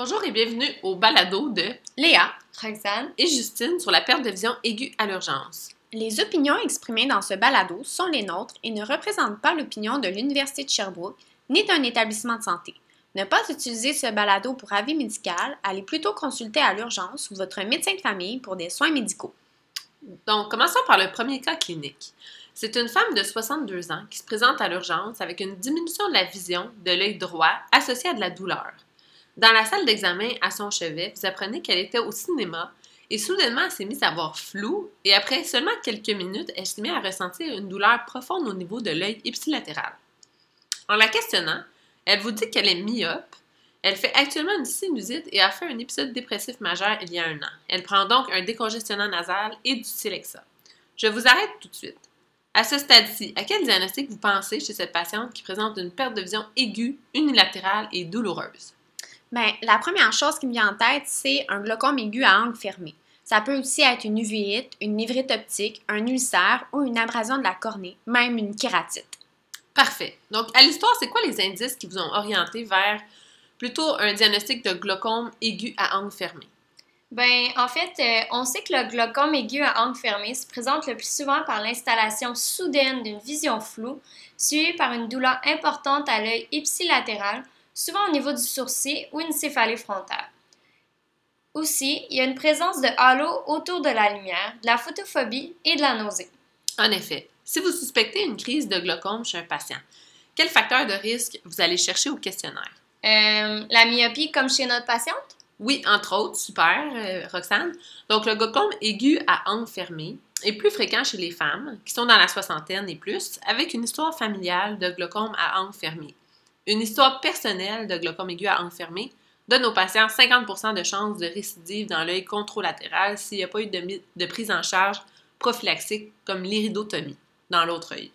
Bonjour et bienvenue au balado de Léa, Roxane, et Justine sur la perte de vision aiguë à l'urgence. les opinions exprimées dans ce balado sont les nôtres et ne représentent pas l'opinion de l'Université de Sherbrooke ni d'un établissement de santé. Ne pas utiliser ce balado pour avis médical, allez plutôt consulter à l'urgence ou votre médecin de famille pour des soins médicaux. Donc, commençons par le premier cas clinique. C'est une femme de 62 ans qui se présente à l'urgence avec une diminution de la vision de l'œil droit associée à de la douleur. Dans la salle d'examen à son chevet, vous apprenez qu'elle était au cinéma et soudainement elle s'est mise à voir flou et après seulement quelques minutes, elle s'est mise à ressentir une douleur profonde au niveau de l'œil ipsilatéral. En la questionnant, elle vous dit qu'elle est myope. Elle fait actuellement une sinusite et a fait un épisode dépressif majeur il y a un an. Elle prend donc un décongestionnant nasal et du Silexa. Je vous arrête tout de suite. À ce stade-ci, à quel diagnostic vous pensez chez cette patiente qui présente une perte de vision aiguë, unilatérale et douloureuse? Ben, la première chose qui me vient en tête, c'est un glaucome aigu à angle fermé. Ça peut aussi être une uvéite, une névrite optique, un ulcère ou une abrasion de la cornée, même une kératite. Parfait. Donc, à l'histoire, c'est quoi les indices qui vous ont orienté vers plutôt un diagnostic de glaucome aigu à angle fermé? Ben, en fait, euh, on sait que le glaucome aigu à angle fermé se présente le plus souvent par l'installation soudaine d'une vision floue, suivie par une douleur importante à l'œil ipsilatéral, souvent au niveau du sourcil ou une céphalée frontale. Aussi, il y a une présence de halo autour de la lumière, de la photophobie et de la nausée. En effet, si vous suspectez une crise de glaucome chez un patient, quel facteur de risque vous allez chercher au questionnaire? Euh, la myopie comme chez notre patiente? Oui, entre autres, super, euh, Roxane. Donc, le glaucome aigu à angle fermé est plus fréquent chez les femmes qui sont dans la soixantaine et plus, avec une histoire familiale de glaucome à angle fermé. Une histoire personnelle de glaucome aigu à fermé donne aux patients 50% de chances de récidive dans l'œil contralatéral s'il n'y a pas eu de prise en charge prophylaxique comme l'iridotomie dans l'autre œil.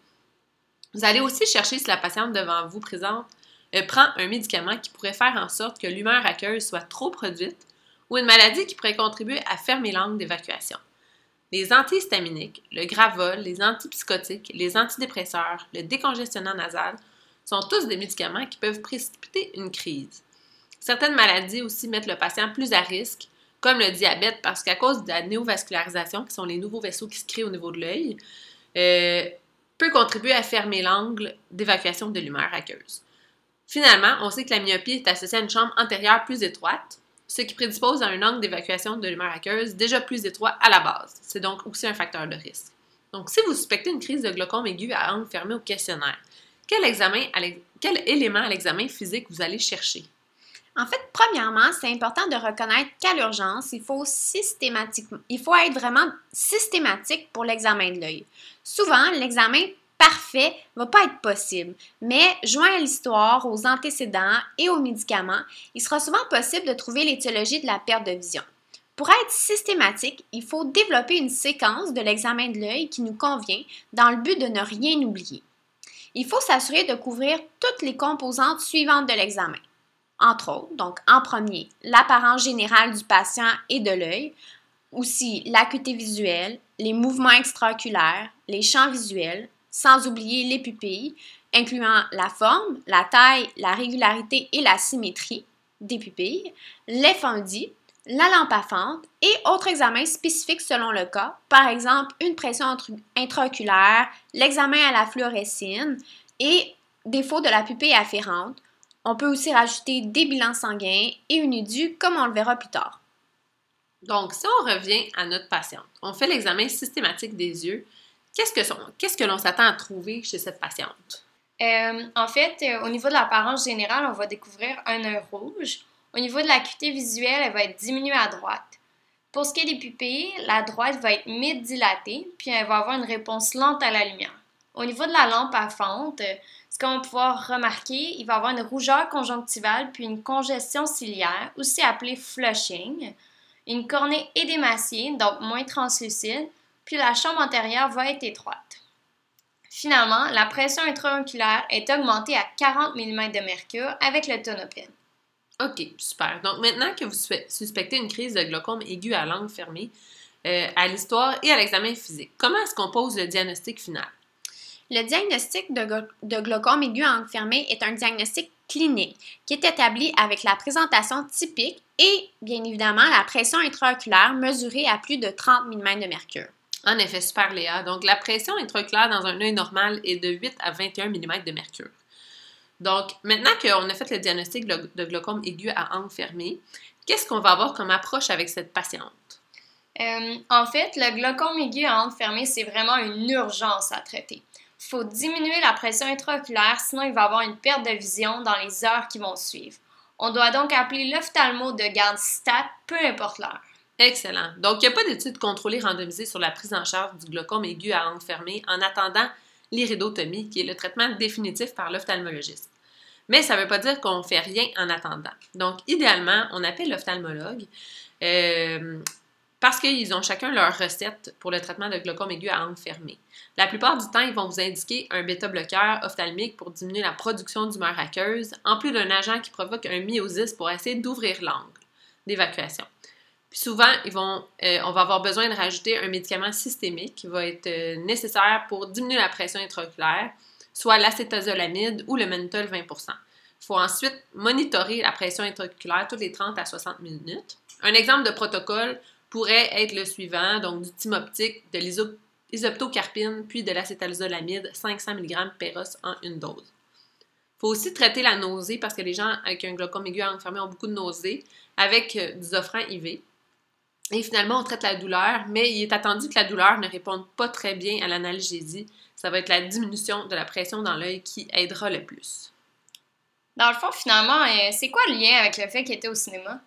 Vous allez aussi chercher si la patiente devant vous présente euh, prend un médicament qui pourrait faire en sorte que l'humeur aqueuse soit trop produite ou une maladie qui pourrait contribuer à fermer l'angle d'évacuation. Les antihistaminiques, le gravol, les antipsychotiques, les antidépresseurs, le décongestionnant nasal sont tous des médicaments qui peuvent précipiter une crise. Certaines maladies aussi mettent le patient plus à risque, comme le diabète, parce qu'à cause de la néovascularisation, qui sont les nouveaux vaisseaux qui se créent au niveau de l'œil, euh, peut contribuer à fermer l'angle d'évacuation de l'humeur aqueuse. Finalement, on sait que la myopie est associée à une chambre antérieure plus étroite, ce qui prédispose à un angle d'évacuation de l'humeur aqueuse déjà plus étroit à la base. C'est donc aussi un facteur de risque. Donc, si vous suspectez une crise de glaucome aigu à angle fermé au questionnaire, quel, élément à l'examen physique vous allez chercher? En fait, premièrement, c'est important de reconnaître qu'à l'urgence, il faut être vraiment systématique pour l'examen de l'œil. Souvent, l'examen parfait va pas être possible, mais joint à l'histoire, aux antécédents et aux médicaments, il sera souvent possible de trouver l'étiologie de la perte de vision. Pour être systématique, il faut développer une séquence de l'examen de l'œil qui nous convient dans le but de ne rien oublier. Il faut s'assurer de couvrir toutes les composantes suivantes de l'examen entre autres. Donc, en premier, l'apparence générale du patient et de l'œil, aussi l'acuité visuelle, les mouvements extraoculaires, les champs visuels, sans oublier les pupilles, incluant la forme, la taille, la régularité et la symétrie des pupilles, l'effendie, la lampe à fente et autres examens spécifiques selon le cas, par exemple une pression intra- intraoculaire, l'examen à la fluorescine et défaut de la pupille afférente, on peut aussi rajouter des bilans sanguins et une édu, comme on le verra plus tard. Donc, si on revient à notre patiente, on fait l'examen systématique des yeux, qu'est-ce que, son- qu'est-ce que l'on s'attend à trouver chez cette patiente? Euh, en fait, euh, au niveau de l'apparence générale, on va découvrir un œil rouge. Au niveau de l'acuité visuelle, elle va être diminuée à droite. Pour ce qui est des pupilles, la droite va être mid-dilatée, puis elle va avoir une réponse lente à la lumière. Au niveau de la lampe à fente, ce qu'on va pouvoir remarquer, il va avoir une rougeur conjonctivale puis une congestion ciliaire, aussi appelée flushing, une cornée édémaciée, donc moins translucide, puis la chambre antérieure va être étroite. Finalement, la pression intraoculaire est augmentée à 40 mm de mercure avec le tonopine. OK, super. Donc, maintenant que vous suspe- suspectez une crise de glaucome aigu à langue fermée, euh, à l'histoire et à l'examen physique, comment est-ce qu'on pose le diagnostic final? Le diagnostic de, glaucome aigu à angle fermé est un diagnostic clinique qui est établi avec la présentation typique et, bien évidemment, la pression intraoculaire mesurée à plus de 30 mm de mercure. En effet, super Léa. Donc, la pression intraoculaire dans un œil normal est de 8 à 21 mm de mercure. Donc, maintenant qu'on a fait le diagnostic de glaucome aigu à angle fermé, qu'est-ce qu'on va avoir comme approche avec cette patiente? Euh, en fait, le glaucome aigu à angle fermé, c'est vraiment une urgence à traiter. Il faut diminuer la pression intraoculaire, sinon il va y avoir une perte de vision dans les heures qui vont suivre. On doit donc appeler l'ophtalmo de garde stat, peu importe l'heure. Excellent. Donc, il n'y a pas d'études contrôlées randomisées sur la prise en charge du glaucome aigu à angle fermé en attendant l'iridotomie, qui est le traitement définitif par l'ophtalmologiste. Mais ça ne veut pas dire qu'on ne fait rien en attendant. Donc, idéalement, on appelle l'ophtalmologue euh, parce qu'ils ont chacun leur recette pour le traitement de glaucome aigu à angle fermé. La plupart du temps, ils vont vous indiquer un bêta-bloqueur ophtalmique pour diminuer la production d'humeur aqueuse, en plus d'un agent qui provoque un myosis pour essayer d'ouvrir l'angle d'évacuation. Souvent, euh, on va avoir besoin de rajouter un médicament systémique qui va être euh, nécessaire pour diminuer la pression intraoculaire, soit l'acétazolamide ou le mannitol 20% Il faut ensuite monitorer la pression intraoculaire toutes les 30 à 60 minutes. Un exemple de protocole pourrait être le suivant, donc du timoptique, de l'iso- l'isoptocarpine, puis de l'acétazolamide, 500 mg péros en une dose. Il faut aussi traiter la nausée parce que les gens avec un glaucome aigu à angle fermé ont beaucoup de nausées avec euh, du Zofran IV. Et finalement, on traite la douleur, mais il est attendu que la douleur ne réponde pas très bien à l'analgésie. Ça va être la diminution de la pression dans l'œil qui aidera le plus. Dans le fond, finalement, euh, c'est quoi le lien avec le fait qu'il était au cinéma?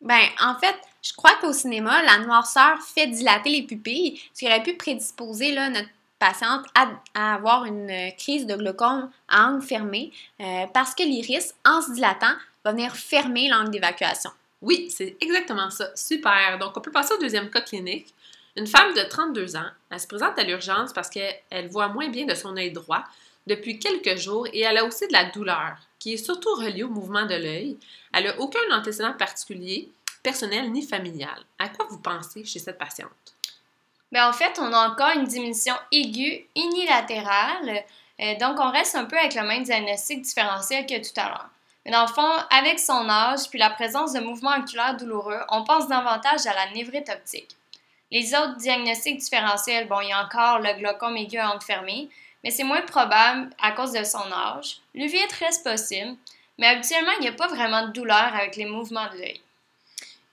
Ben, en fait, je crois qu'au cinéma, la noirceur fait dilater les pupilles, ce qui aurait pu prédisposer là, notre patiente à, à avoir une crise de glaucome à angle fermé euh, parce que l'iris, en se dilatant, va venir fermer l'angle d'évacuation. Oui, c'est exactement ça. Super. Donc, on peut passer au deuxième cas clinique. Une femme de 32 ans, elle se présente à l'urgence parce qu'elle voit moins bien de son œil droit depuis quelques jours et elle a aussi de la douleur qui est surtout reliée au mouvement de l'œil. Elle n'a aucun antécédent particulier, personnel ni familial. À quoi vous pensez chez cette patiente? Ben, en fait, on a encore une diminution aiguë unilatérale, euh, donc on reste un peu avec le même diagnostic différentiel que tout à l'heure. Mais dans le fond, avec son âge puis la présence de mouvements oculaires douloureux, on pense davantage à la névrite optique. Les autres diagnostics différentiels, bon, il y a encore le glaucome aigu à mais c'est moins probable à cause de son âge. L'uvite reste possible, mais habituellement, il n'y a pas vraiment de douleur avec les mouvements de l'œil.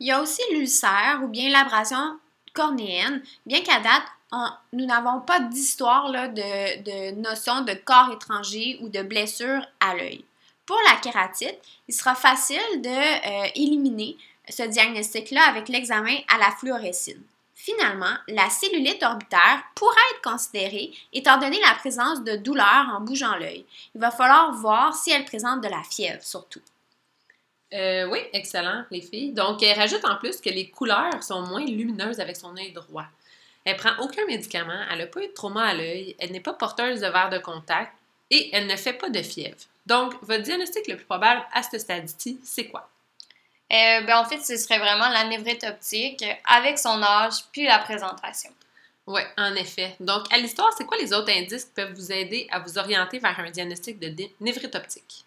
Il y a aussi l'ulcère ou bien l'abrasion cornéenne, bien qu'à date, nous n'avons pas d'histoire de, de notion de corps étranger ou de blessure à l'œil. Pour la kératite, il sera facile de euh, éliminer ce diagnostic-là avec l'examen à la fluorescine. Finalement, la cellulite orbitaire pourra être considérée étant donné la présence de douleurs en bougeant l'œil. Il va falloir voir si elle présente de la fièvre surtout. Euh, oui, excellent, les filles. Donc, elle rajoute en plus que les couleurs sont moins lumineuses avec son œil droit. Elle prend aucun médicament, elle n'a pas eu de trauma à l'œil, elle n'est pas porteuse de verre de contact et elle ne fait pas de fièvre. Donc, votre diagnostic le plus probable à ce stade-ci, c'est quoi? Euh, ben, en fait, ce serait vraiment la névrite optique avec son âge puis la présentation. Oui, en effet. Donc, à l'histoire, c'est quoi les autres indices qui peuvent vous aider à vous orienter vers un diagnostic de névrite optique?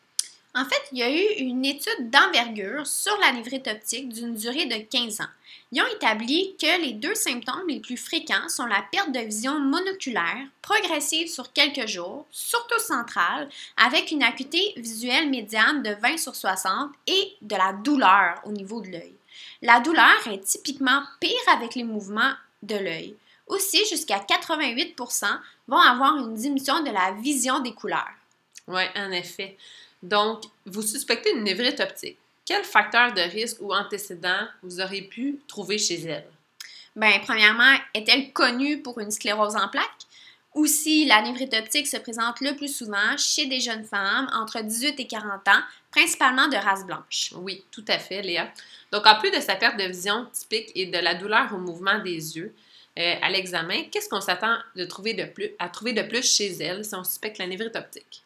En fait, il y a eu une étude d'envergure sur la névrite optique d'une durée de 15 ans. Ils ont établi que les deux symptômes les plus fréquents sont la perte de vision monoculaire, progressive sur quelques jours, surtout centrale, avec une acuité visuelle médiane de 20 sur 60 et de la douleur au niveau de l'œil. La douleur est typiquement pire avec les mouvements de l'œil. Aussi, jusqu'à 88% vont avoir une diminution de la vision des couleurs. Oui, en effet. Donc, vous suspectez une névrite optique. Quel facteur de risque ou antécédent vous aurez pu trouver chez elle? Bien, premièrement, est-elle connue pour une sclérose en plaques? Aussi, la névrite optique se présente le plus souvent chez des jeunes femmes entre 18 et 40 ans, principalement de race blanche? Oui, tout à fait, Léa. Donc, en plus de sa perte de vision typique et de la douleur au mouvement des yeux, euh, à l'examen, qu'est-ce qu'on s'attend de trouver de plus, à trouver de plus chez elle si on suspecte la névrite optique?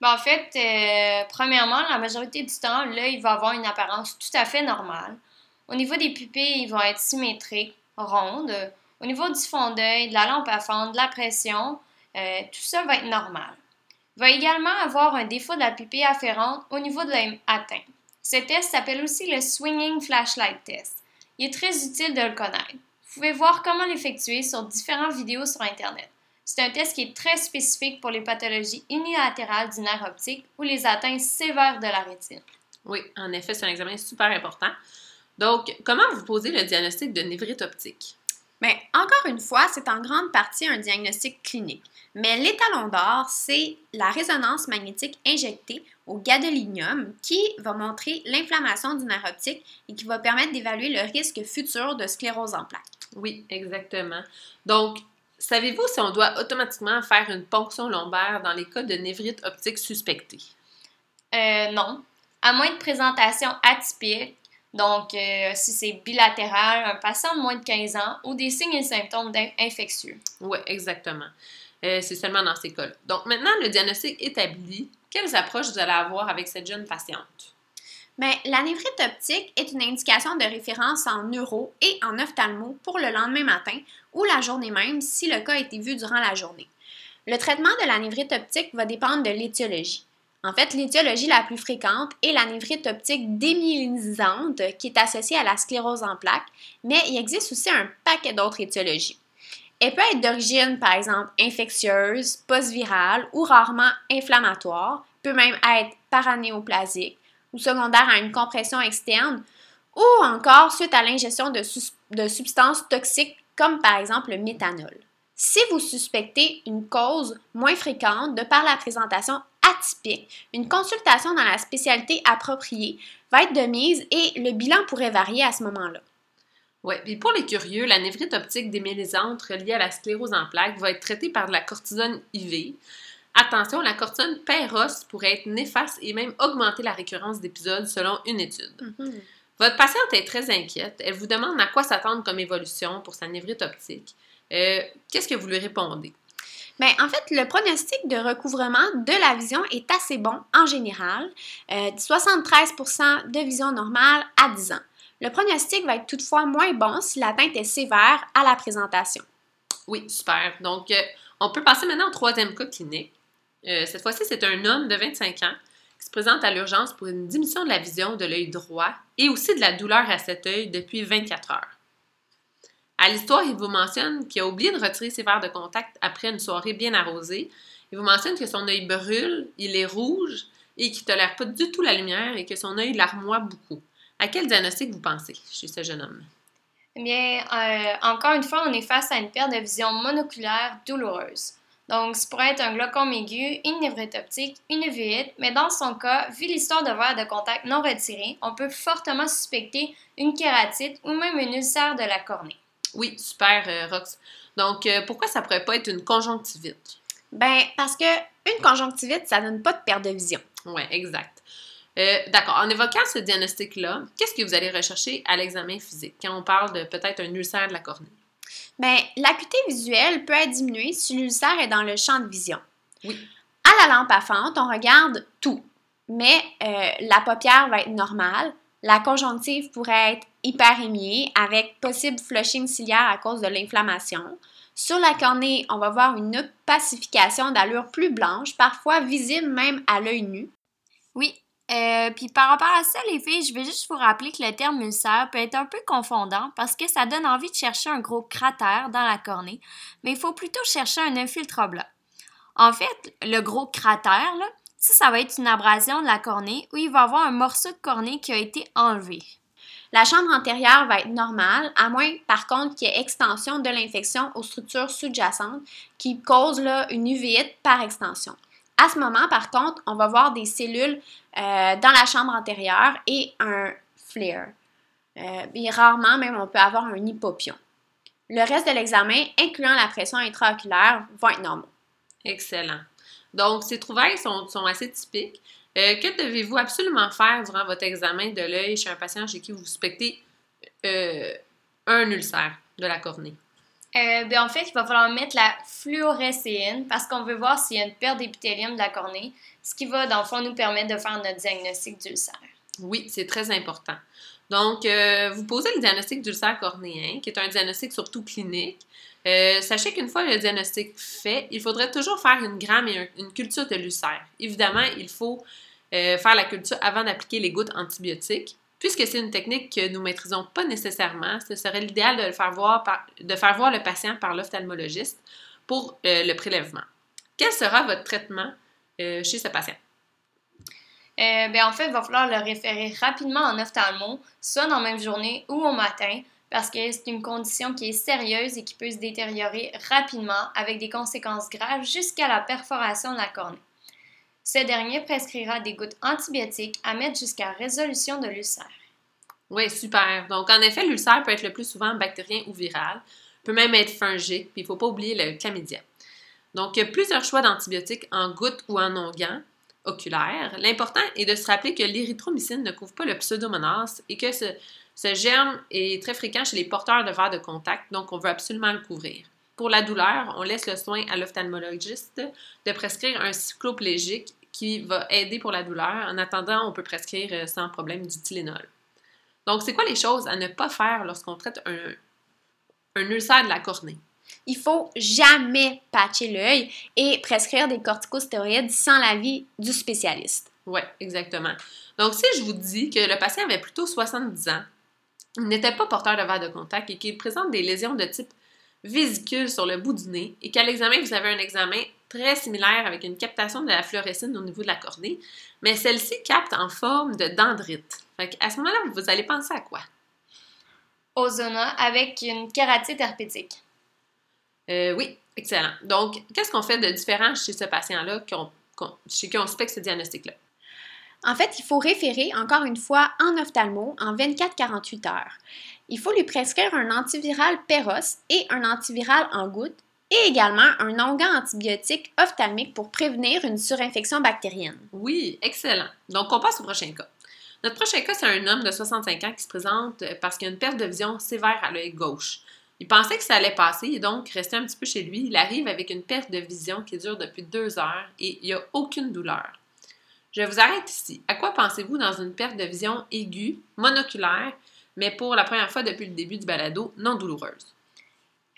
Ben, en fait, euh, premièrement, la majorité du temps, l'œil va avoir une apparence tout à fait normale. Au niveau des pupilles, ils vont être symétriques, rondes. Au niveau du fond d'œil, de la lampe à fendre, de la pression, Euh, tout ça va être normal. Il va également avoir un défaut de la pupille afférente au niveau de l'œil atteint. Ce test s'appelle aussi le Swinging Flashlight Test. Il est très utile de le connaître. Vous pouvez voir comment l'effectuer sur différentes vidéos sur Internet. C'est un test qui est très spécifique pour les pathologies unilatérales du nerf optique ou les atteintes sévères de la rétine. Oui, en effet, c'est un examen super important. Donc, comment vous posez le diagnostic de névrite optique? Mais encore une fois, c'est en grande partie un diagnostic clinique. Mais l'étalon d'or, c'est la résonance magnétique injectée au gadolinium qui va montrer l'inflammation du nerf optique et qui va permettre d'évaluer le risque futur de sclérose en plaques. Oui, exactement. Donc, savez-vous si on doit automatiquement faire une ponction lombaire dans les cas de névrite optique suspectée? Euh, non. À moins de présentation atypique, donc euh, si c'est bilatéral, un patient de moins de 15 ans ou des signes et symptômes infectieux. Oui, exactement. Euh, c'est seulement dans ces cas-là. Donc maintenant, le diagnostic établi, quelles approches vous allez avoir avec cette jeune patiente? Bien, la névrite optique est une indication de référence en neuro et en ophtalmo pour le lendemain matin ou la journée même si le cas a été vu durant la journée. Le traitement de la névrite optique va dépendre de l'étiologie. En fait, l'étiologie la plus fréquente est la névrite optique démyélinisante qui est associée à la sclérose en plaques, mais il existe aussi un paquet d'autres étiologies. Elle peut être d'origine, par exemple, infectieuse, post-virale ou rarement inflammatoire, peut même être paranéoplasique ou secondaire à une compression externe, ou encore suite à l'ingestion de, substances toxiques comme par exemple le méthanol. Si vous suspectez une cause moins fréquente de par la présentation atypique, une consultation dans la spécialité appropriée va être de mise et le bilan pourrait varier à ce moment-là. Oui, puis pour les curieux, la névrite optique démyélisante reliée à la sclérose en plaques va être traitée par de la cortisone IV. Attention, la cortisone péros pourrait être néfaste et même augmenter la récurrence d'épisodes selon une étude. Mhm. Votre patiente est très inquiète. Elle vous demande à quoi s'attendre comme évolution pour sa névrite optique. Euh, qu'est-ce que vous lui répondez? Bien, en fait, le pronostic de recouvrement de la vision est assez bon en général, 73% euh, de vision normale à 10 ans. Le pronostic va être toutefois moins bon si l'atteinte est sévère à la présentation. Oui, super. Donc, euh, on peut passer maintenant au troisième cas clinique. Cette fois-ci, c'est un homme de 25 ans qui se présente à l'urgence pour une diminution de la vision de l'œil droit et aussi de la douleur à cet œil depuis 24 heures. À l'histoire, il vous mentionne qu'il a oublié de retirer ses verres de contact après une soirée bien arrosée. Il vous mentionne que son œil brûle, il est rouge et qu'il ne tolère pas du tout la lumière et que son œil larmoie beaucoup. À quel diagnostic vous pensez chez ce jeune homme? Eh bien, euh, encore une fois, on est face à une perte de vision monoculaire douloureuse. Donc, ça pourrait être un glaucome aigu, une névrite optique, une uvite, mais dans son cas, vu l'histoire de verre de contact non retiré, on peut fortement suspecter une kératite ou même une ulcère de la cornée. Oui, super, euh, Rox. Donc, euh, pourquoi ça pourrait pas être une conjonctivite? Ben, parce que une conjonctivite, ça donne pas de perte de vision. Oui, exact. Euh, d'accord. En évoquant ce diagnostic-là, qu'est-ce que vous allez rechercher à l'examen physique quand on parle de peut-être un ulcère de la cornée? Bien, l'acuité visuelle peut être diminuée si l'ulcère est dans le champ de vision. Oui. À la lampe à fente, on regarde tout, mais la paupière va être normale, la conjonctive pourrait être hyperémiée avec possible flushing ciliaire à cause de l'inflammation. Sur la cornée, on va voir une opacification d'allure plus blanche, parfois visible même à l'œil nu. Oui, euh, puis par rapport à ça, les filles, je vais juste vous rappeler que le terme ulcère peut être un peu confondant parce que ça donne envie de chercher un gros cratère dans la cornée, mais il faut plutôt chercher un infiltre. En fait, le gros cratère, ça, ça va être une abrasion de la cornée où il va y avoir un morceau de cornée qui a été enlevé. La chambre antérieure va être normale, à moins par contre qu'il y ait extension de l'infection aux structures sous-jacentes qui cause là, une uvite par extension. À ce moment, par contre, on va voir des cellules euh, dans la chambre antérieure et un flare. Euh, et rarement même, on peut avoir un hypopion. Le reste de l'examen, incluant la pression intraoculaire, va être normaux. Excellent. Donc, ces trouvailles sont, assez typiques. Euh, que devez-vous absolument faire durant votre examen de l'œil chez un patient chez qui vous suspectez un ulcère de la cornée? Euh, ben, en fait, il va falloir mettre la fluorescéine parce qu'on veut voir s'il y a une perte d'épithélium de la cornée, ce qui va, dans le fond, nous permettre de faire notre diagnostic d'ulcère. Oui, c'est très important. Donc, euh, vous posez le diagnostic d'ulcère cornéen, qui est un diagnostic surtout clinique. Euh, sachez qu'une fois le diagnostic fait, il faudrait toujours faire une gramme et une culture de l'ulcère. Évidemment, il faut faire la culture avant d'appliquer les gouttes antibiotiques. Puisque c'est une technique que nous maîtrisons pas nécessairement, ce serait l'idéal de, faire voir de faire voir le patient par l'ophtalmologiste pour le prélèvement. Quel sera votre traitement chez ce patient? Euh, ben, en fait, il va falloir le référer rapidement en ophtalmo, soit dans la même journée ou au matin, parce que c'est une condition qui est sérieuse et qui peut se détériorer rapidement avec des conséquences graves jusqu'à la perforation de la cornée. Ce dernier prescrira des gouttes antibiotiques à mettre jusqu'à résolution de l'ulcère. Oui, super. Donc, en effet, l'ulcère peut être le plus souvent bactérien ou viral, peut même être fungique, puis il ne faut pas oublier le chlamydia. Donc, il y a plusieurs choix d'antibiotiques en gouttes ou en onguents oculaire, l'important est de se rappeler que l'érythromycine ne couvre pas le pseudomonas et que ce, germe est très fréquent chez les porteurs de verres de contact, donc on veut absolument le couvrir. Pour la douleur, on laisse le soin à l'ophtalmologiste de prescrire un cycloplégique qui va aider pour la douleur. En attendant, on peut prescrire euh, sans problème du Tylenol. Donc, c'est quoi les choses à ne pas faire lorsqu'on traite un, un ulcère de la cornée? Il faut jamais patcher l'œil et prescrire des corticostéroïdes sans l'avis du spécialiste. Oui, exactement. Donc, si je vous dis que le patient avait plutôt 70 ans, il n'était pas porteur de verre de contact et qu'il présente des lésions de type vésicule sur le bout du nez et qu'à l'examen, vous avez un examen très similaire avec une captation de la fluorescine au niveau de la cornée, mais celle-ci capte en forme de dendrite. Fait à ce moment-là, vous allez penser à quoi? Ozona avec une kératite herpétique. Euh, oui, excellent. Donc, qu'est-ce qu'on fait de différent chez ce patient-là, chez qui on suspecte ce diagnostic-là? En fait, il faut référer encore une fois en ophtalmo en 24-48 heures. Il faut lui prescrire un antiviral Peros et un antiviral en gouttes et également un onguent antibiotique ophtalmique pour prévenir une surinfection bactérienne. Oui, excellent. Donc, on passe au prochain cas. Notre prochain cas, c'est un homme de 65 ans qui se présente parce qu'il a une perte de vision sévère à l'œil gauche. Il pensait que ça allait passer et donc restait un petit peu chez lui. Il arrive avec une perte de vision qui dure depuis deux heures et il n'y a aucune douleur. Je vous arrête ici. À quoi pensez-vous dans une perte de vision aiguë, monoculaire, mais pour la première fois depuis le début du balado, non douloureuse?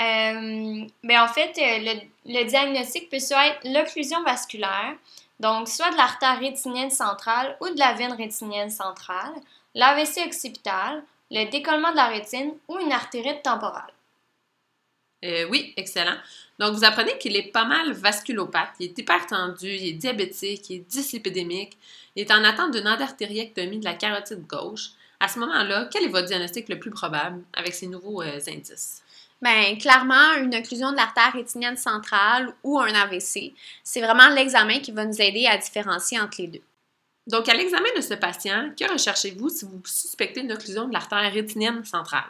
Euh, ben, en fait, euh, le, diagnostic peut soit être l'occlusion vasculaire, donc soit de l'artère rétinienne centrale ou de la veine rétinienne centrale, l'AVC occipital, le décollement de la rétine ou une artérite temporale. Euh, oui, excellent. Donc, vous apprenez qu'il est pas mal vasculopathe, il est hypertendu, il est diabétique, il est dyslipidémique, il est en attente d'une endartériectomie de la carotide gauche. À ce moment-là, quel est votre diagnostic le plus probable avec ces nouveaux euh, indices? Bien, clairement, une occlusion de l'artère rétinienne centrale ou un AVC. C'est vraiment l'examen qui va nous aider à différencier entre les deux. Donc, à l'examen de ce patient, que recherchez-vous si vous suspectez une occlusion de l'artère rétinienne centrale?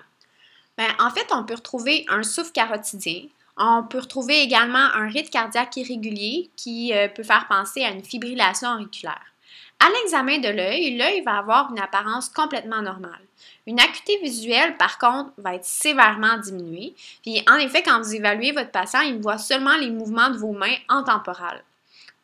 Ben, en fait, on peut retrouver un souffle carotidien. On peut retrouver également un rythme cardiaque irrégulier qui euh, peut faire penser à une fibrillation auriculaire. À l'examen de l'œil, l'œil va avoir une apparence complètement normale. Une acuité visuelle, par contre, va être sévèrement diminuée. Puis, en effet, quand vous évaluez votre patient, il voit seulement les mouvements de vos mains en temporal.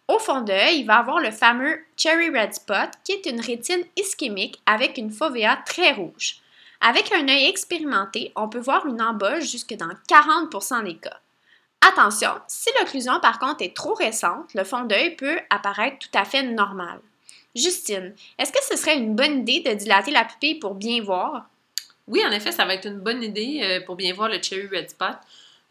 Au fond d'œil, il va avoir le fameux cherry red spot, qui est une rétine ischémique avec une fovea très rouge. Avec un œil expérimenté, on peut voir une embauche jusque dans 40% des cas. Attention, si l'occlusion par contre est trop récente, le fond d'œil peut apparaître tout à fait normal. Justine, est-ce que ce serait une bonne idée de dilater la pupille pour bien voir? Oui, en effet, ça va être une bonne idée euh, pour bien voir le cherry red spot.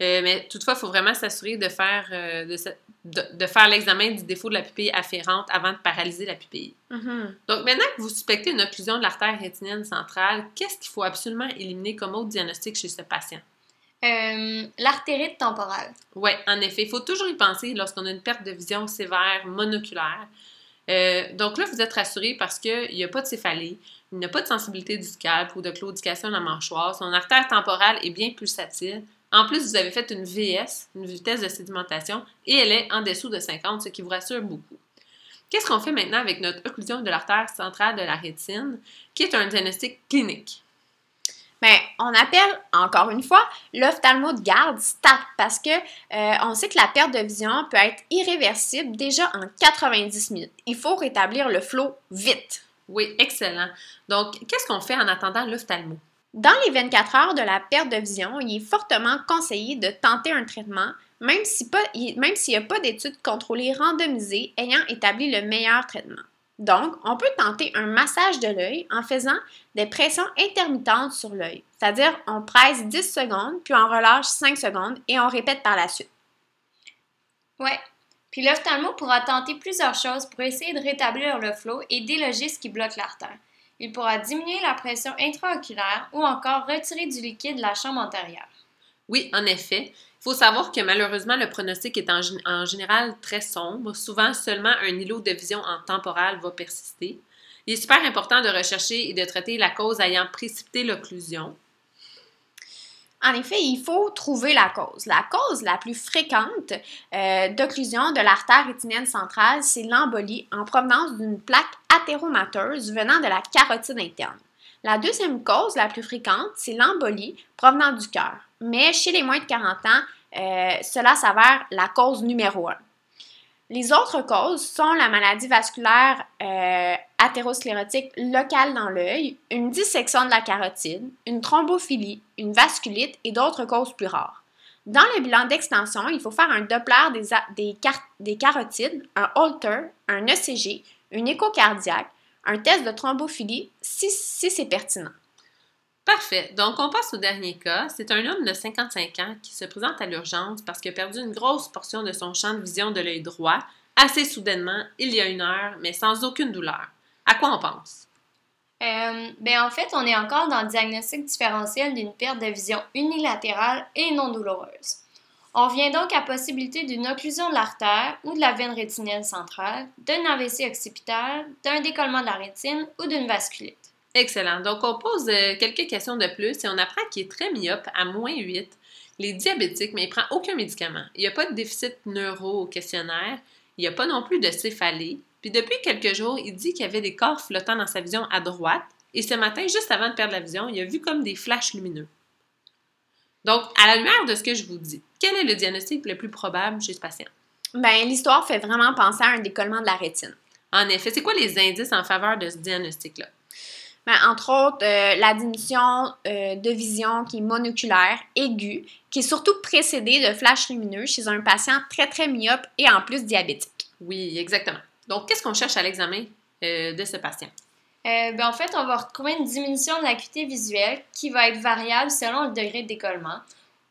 Euh, mais toutefois, il faut vraiment s'assurer de faire, euh, de, faire l'examen du défaut de la pupille afférente avant de paralyser la pupille. Mm-hmm. Donc, maintenant que vous suspectez une occlusion de l'artère rétinienne centrale, qu'est-ce qu'il faut absolument éliminer comme autre diagnostic chez ce patient? Euh, l'artérite temporale. Oui, en effet. Il faut toujours y penser lorsqu'on a une perte de vision sévère monoculaire. Donc là, vous êtes rassuré parce qu'il n'y a pas de céphalée, il n'y a pas de sensibilité du ou de claudication de la mâchoire. Son artère temporale est bien pulsatile. En plus, vous avez fait une VS, une vitesse de sédimentation, et elle est en dessous de 50, ce qui vous rassure beaucoup. Qu'est-ce qu'on fait maintenant avec notre occlusion de l'artère centrale de la rétine, qui est un diagnostic clinique? Bien, on appelle encore une fois l'ophtalmo de garde STAT parce que euh, on sait que la perte de vision peut être irréversible déjà en 90 minutes. Il faut rétablir le flot vite. Oui, excellent. Donc, qu'est-ce qu'on fait en attendant l'ophtalmo? Dans les 24 heures de la perte de vision, il est fortement conseillé de tenter un traitement, même s'il n'y a pas d'études contrôlées randomisées ayant établi le meilleur traitement. Donc, on peut tenter un massage de l'œil en faisant des pressions intermittentes sur l'œil, c'est-à-dire on presse 10 secondes, puis on relâche 5 secondes et on répète par la suite. Ouais. Puis l'ophtalmo pourra tenter plusieurs choses pour essayer de rétablir le flot et déloger ce qui bloque l'artère. Il pourra diminuer la pression intraoculaire ou encore retirer du liquide de la chambre antérieure. Oui, en effet. Il faut savoir que malheureusement, le pronostic est en, général très sombre. Souvent, seulement un îlot de vision en temporale va persister. Il est super important de rechercher et de traiter la cause ayant précipité l'occlusion. En effet, il faut trouver la cause. La cause la plus fréquente euh, d'occlusion de l'artère rétinienne centrale, c'est l'embolie en provenance d'une plaque athéromateuse venant de la carotide interne. La deuxième cause la plus fréquente, c'est l'embolie provenant du cœur. Mais chez les moins de 40 ans, euh, cela s'avère la cause numéro un. Les autres causes sont la maladie vasculaire euh, locale dans l'œil, une dissection de la carotide, une thrombophilie, une vasculite et d'autres causes plus rares. Dans le bilan d'extension, il faut faire un Doppler des, des, carotides, un Holter, un ECG, une écho cardiaque, un test de thrombophilie si c'est pertinent. Parfait. Donc, on passe au dernier cas. C'est un homme de 55 ans qui se présente à l'urgence parce qu'il a perdu une grosse portion de son champ de vision de l'œil droit assez soudainement, il y a une heure, mais sans aucune douleur. À quoi on pense? Euh, ben en fait, on est encore dans le diagnostic différentiel d'une perte de vision unilatérale et non douloureuse. On vient donc à possibilité d'une occlusion de l'artère ou de la veine rétinienne centrale, d'un AVC occipital, d'un décollement de la rétine ou d'une vasculite. Excellent. Donc, on pose euh, quelques questions de plus et on apprend qu'il est très myope à moins 8. Il est diabétique, mais il ne prend aucun médicament. Il n'y a pas de déficit neuro au questionnaire. Il n'y a pas non plus de céphalée. Puis depuis quelques jours, il dit qu'il y avait des corps flottants dans sa vision à droite. Et ce matin, juste avant de perdre la vision, il a vu comme des flashs lumineux. Donc, à la lumière de ce que je vous dis, quel est le diagnostic le plus probable chez ce patient? Bien, l'histoire fait vraiment penser à un décollement de la rétine. En effet, c'est quoi les indices en faveur de ce diagnostic-là? Ben, entre autres, euh, la diminution euh, de vision qui est monoculaire, aiguë, qui est surtout précédée de flashs lumineux chez un patient très, très myope et en plus diabétique. Oui, exactement. Donc, qu'est-ce qu'on cherche à l'examen euh, de ce patient? Ben, en fait, on va retrouver une diminution de l'acuité visuelle qui va être variable selon le degré de décollement.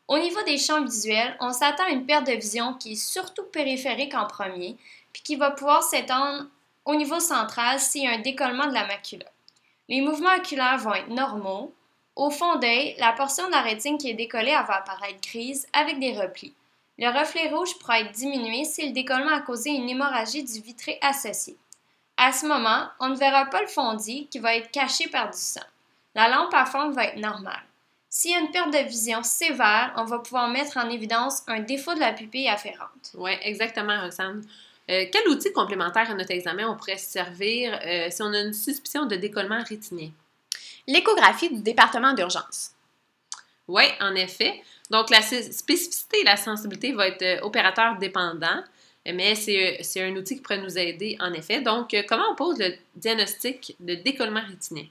Au niveau des champs visuels, on s'attend à une perte de vision qui est surtout périphérique en premier, puis qui va pouvoir s'étendre au niveau central s'il y a un décollement de la macula. Les mouvements oculaires vont être normaux. Au fond d'œil, la portion de la rétine qui est décollée va apparaître grise avec des replis. Le reflet rouge pourra être diminué si le décollement a causé une hémorragie du vitré associé. À ce moment, on ne verra pas le fondi qui va être caché par du sang. La lampe à fond va être normale. S'il y a une perte de vision sévère, on va pouvoir mettre en évidence un défaut de la pupille afférente. Oui, exactement, Roxane. Euh, quel outil complémentaire à notre examen on pourrait se servir euh, si on a une suspicion de décollement rétinien? L'échographie du département d'urgence. Oui, en effet. Donc, la spécificité et la sensibilité vont être euh, opérateur dépendant, mais c'est un outil qui pourrait nous aider, en effet. Donc, comment on pose le diagnostic de décollement rétinien?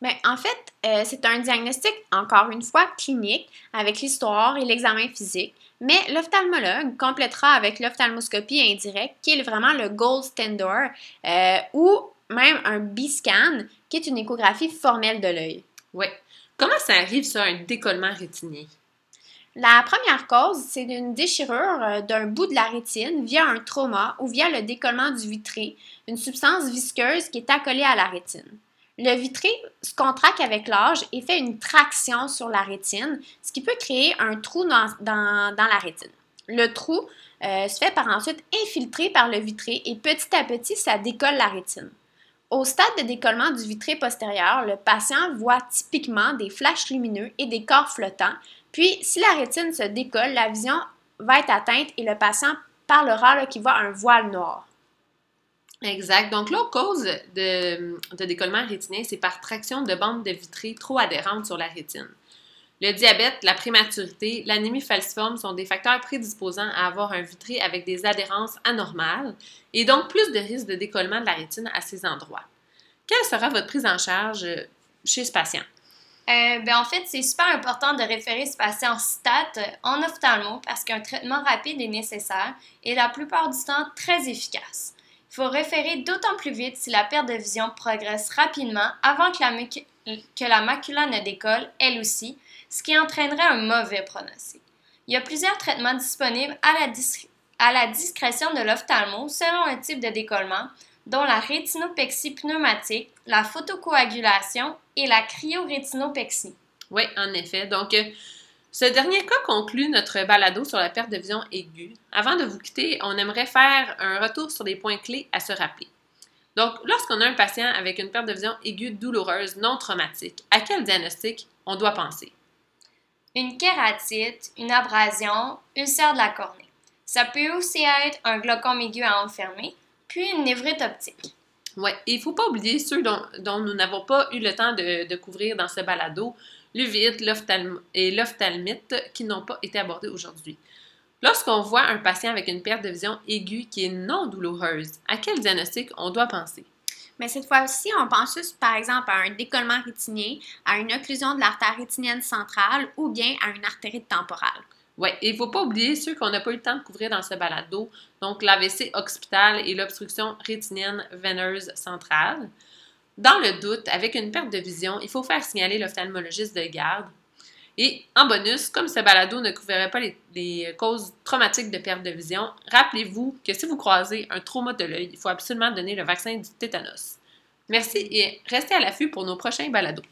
Bien, en fait, c'est un diagnostic, encore une fois, clinique, avec l'histoire et l'examen physique. Mais l'ophtalmologue complétera avec l'ophtalmoscopie indirecte, qui est vraiment le gold standard, euh, ou même un B-scan, qui est une échographie formelle de l'œil. Oui. Comment ça arrive, ça, un décollement rétinien? La première cause, c'est une déchirure euh, d'un bout de la rétine via un trauma ou via le décollement du vitré, une substance visqueuse qui est accolée à la rétine. Le vitré se contracte avec l'âge et fait une traction sur la rétine, ce qui peut créer un trou dans, la rétine. Le trou euh, se fait par ensuite infiltrer par le vitré et petit à petit, ça décolle la rétine. Au stade de décollement du vitré postérieur, le patient voit typiquement des flashs lumineux et des corps flottants. Puis, si la rétine se décolle, la vision va être atteinte et le patient parlera qu'il voit un voile noir. Exact. Donc, l'autre cause de, décollement rétinien, c'est par traction de bandes de vitrée trop adhérentes sur la rétine. Le diabète, la prématurité, l'anémie falciforme sont des facteurs prédisposants à avoir un vitré avec des adhérences anormales et donc plus de risques de décollement de la rétine à ces endroits. quelle sera votre prise en charge chez ce patient? Euh, ben, en fait, c'est super important de référer ce patient STAT en ophtalmo parce qu'un traitement rapide est nécessaire et la plupart du temps très efficace. Faut référer d'autant plus vite si la perte de vision progresse rapidement avant que la, macula ne décolle, elle aussi, ce qui entraînerait un mauvais pronostic. Il y a plusieurs traitements disponibles à la, discrétion de l'ophtalmo selon un type de décollement, dont la rétinopexie pneumatique, la photocoagulation et la cryorétinopexie. Oui, en effet. Donc, euh, ce dernier cas conclut notre balado sur la perte de vision aiguë. Avant de vous quitter, on aimerait faire un retour sur les points clés à se rappeler. Donc, lorsqu'on a un patient avec une perte de vision aiguë douloureuse non traumatique, à quel diagnostic on doit penser? Une kératite, une abrasion, ulcère de la cornée. Ça peut aussi être un glaucome aigu à enfermer, puis une névrite optique. Oui, et il ne faut pas oublier ceux dont, nous n'avons pas eu le temps de, couvrir dans ce balado, l'uvite et l'ophtalmite, qui n'ont pas été abordés aujourd'hui. Lorsqu'on voit un patient avec une perte de vision aiguë qui est non douloureuse, à quel diagnostic on doit penser? Mais cette fois-ci, on pense juste, par exemple, à un décollement rétinien, à une occlusion de l'artère rétinienne centrale ou bien à une artérite temporale. Oui, et il ne faut pas oublier ceux qu'on n'a pas eu le temps de couvrir dans ce balado, donc l'AVC occipital et l'obstruction rétinienne veineuse centrale. Dans le doute, avec une perte de vision, il faut faire signaler l'ophtalmologiste de garde. Et en bonus, comme ce balado ne couvrirait pas les, causes traumatiques de perte de vision, rappelez-vous que si vous croisez un trauma de l'œil, il faut absolument donner le vaccin du tétanos. Merci et restez à l'affût pour nos prochains balados.